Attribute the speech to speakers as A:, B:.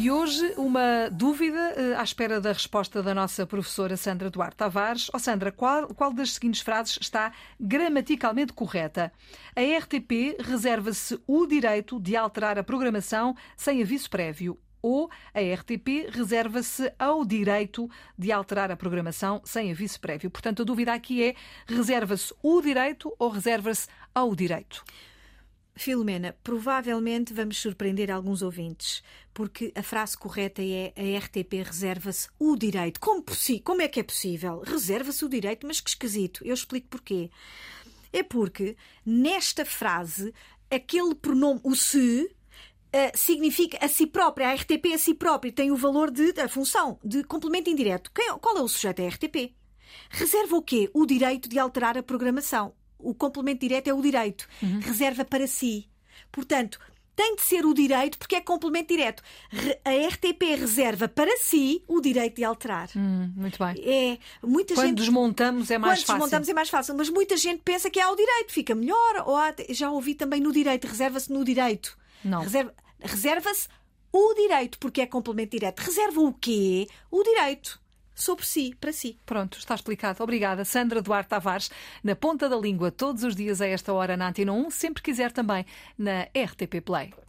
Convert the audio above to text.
A: E hoje uma dúvida eh, à espera da resposta da nossa professora Sandra Duarte Tavares. Oh Sandra, qual, qual das seguintes frases está gramaticalmente correta? A RTP reserva-se o direito de alterar a programação sem aviso prévio ou a RTP reserva-se ao direito de alterar a programação sem aviso prévio. Portanto, a dúvida aqui é: reserva-se o direito ou reserva-se ao direito?
B: Filomena, provavelmente vamos surpreender alguns ouvintes, porque a frase correta é a RTP reserva-se o direito. Como, como é que é possível? Reserva-se o direito, mas que esquisito. Eu explico porquê. É porque nesta frase, aquele pronome, o se, Uh, significa a si própria, a RTP a si própria tem o valor de a função de complemento indireto. Quem, qual é o sujeito? É a RTP. Reserva o quê? O direito de alterar a programação o complemento direto é o direito. Uhum. Reserva para si. Portanto, tem de ser o direito porque é complemento direto. A RTP reserva para si o direito de alterar.
A: Hum, muito bem.
B: É, muita
A: Quando
B: gente,
A: desmontamos é mais
B: quando
A: fácil.
B: Quando desmontamos é mais fácil, mas muita gente pensa que é ao direito, fica melhor. Ou há, já ouvi também no direito, reserva-se no direito.
A: Não.
B: Reserva, reserva-se o direito porque é complemento direto. Reserva o quê? O direito sobre si, para si.
A: Pronto, está explicado. Obrigada, Sandra Duarte Tavares, na ponta da língua, todos os dias a esta hora na Antena 1, sempre quiser também na RTP Play.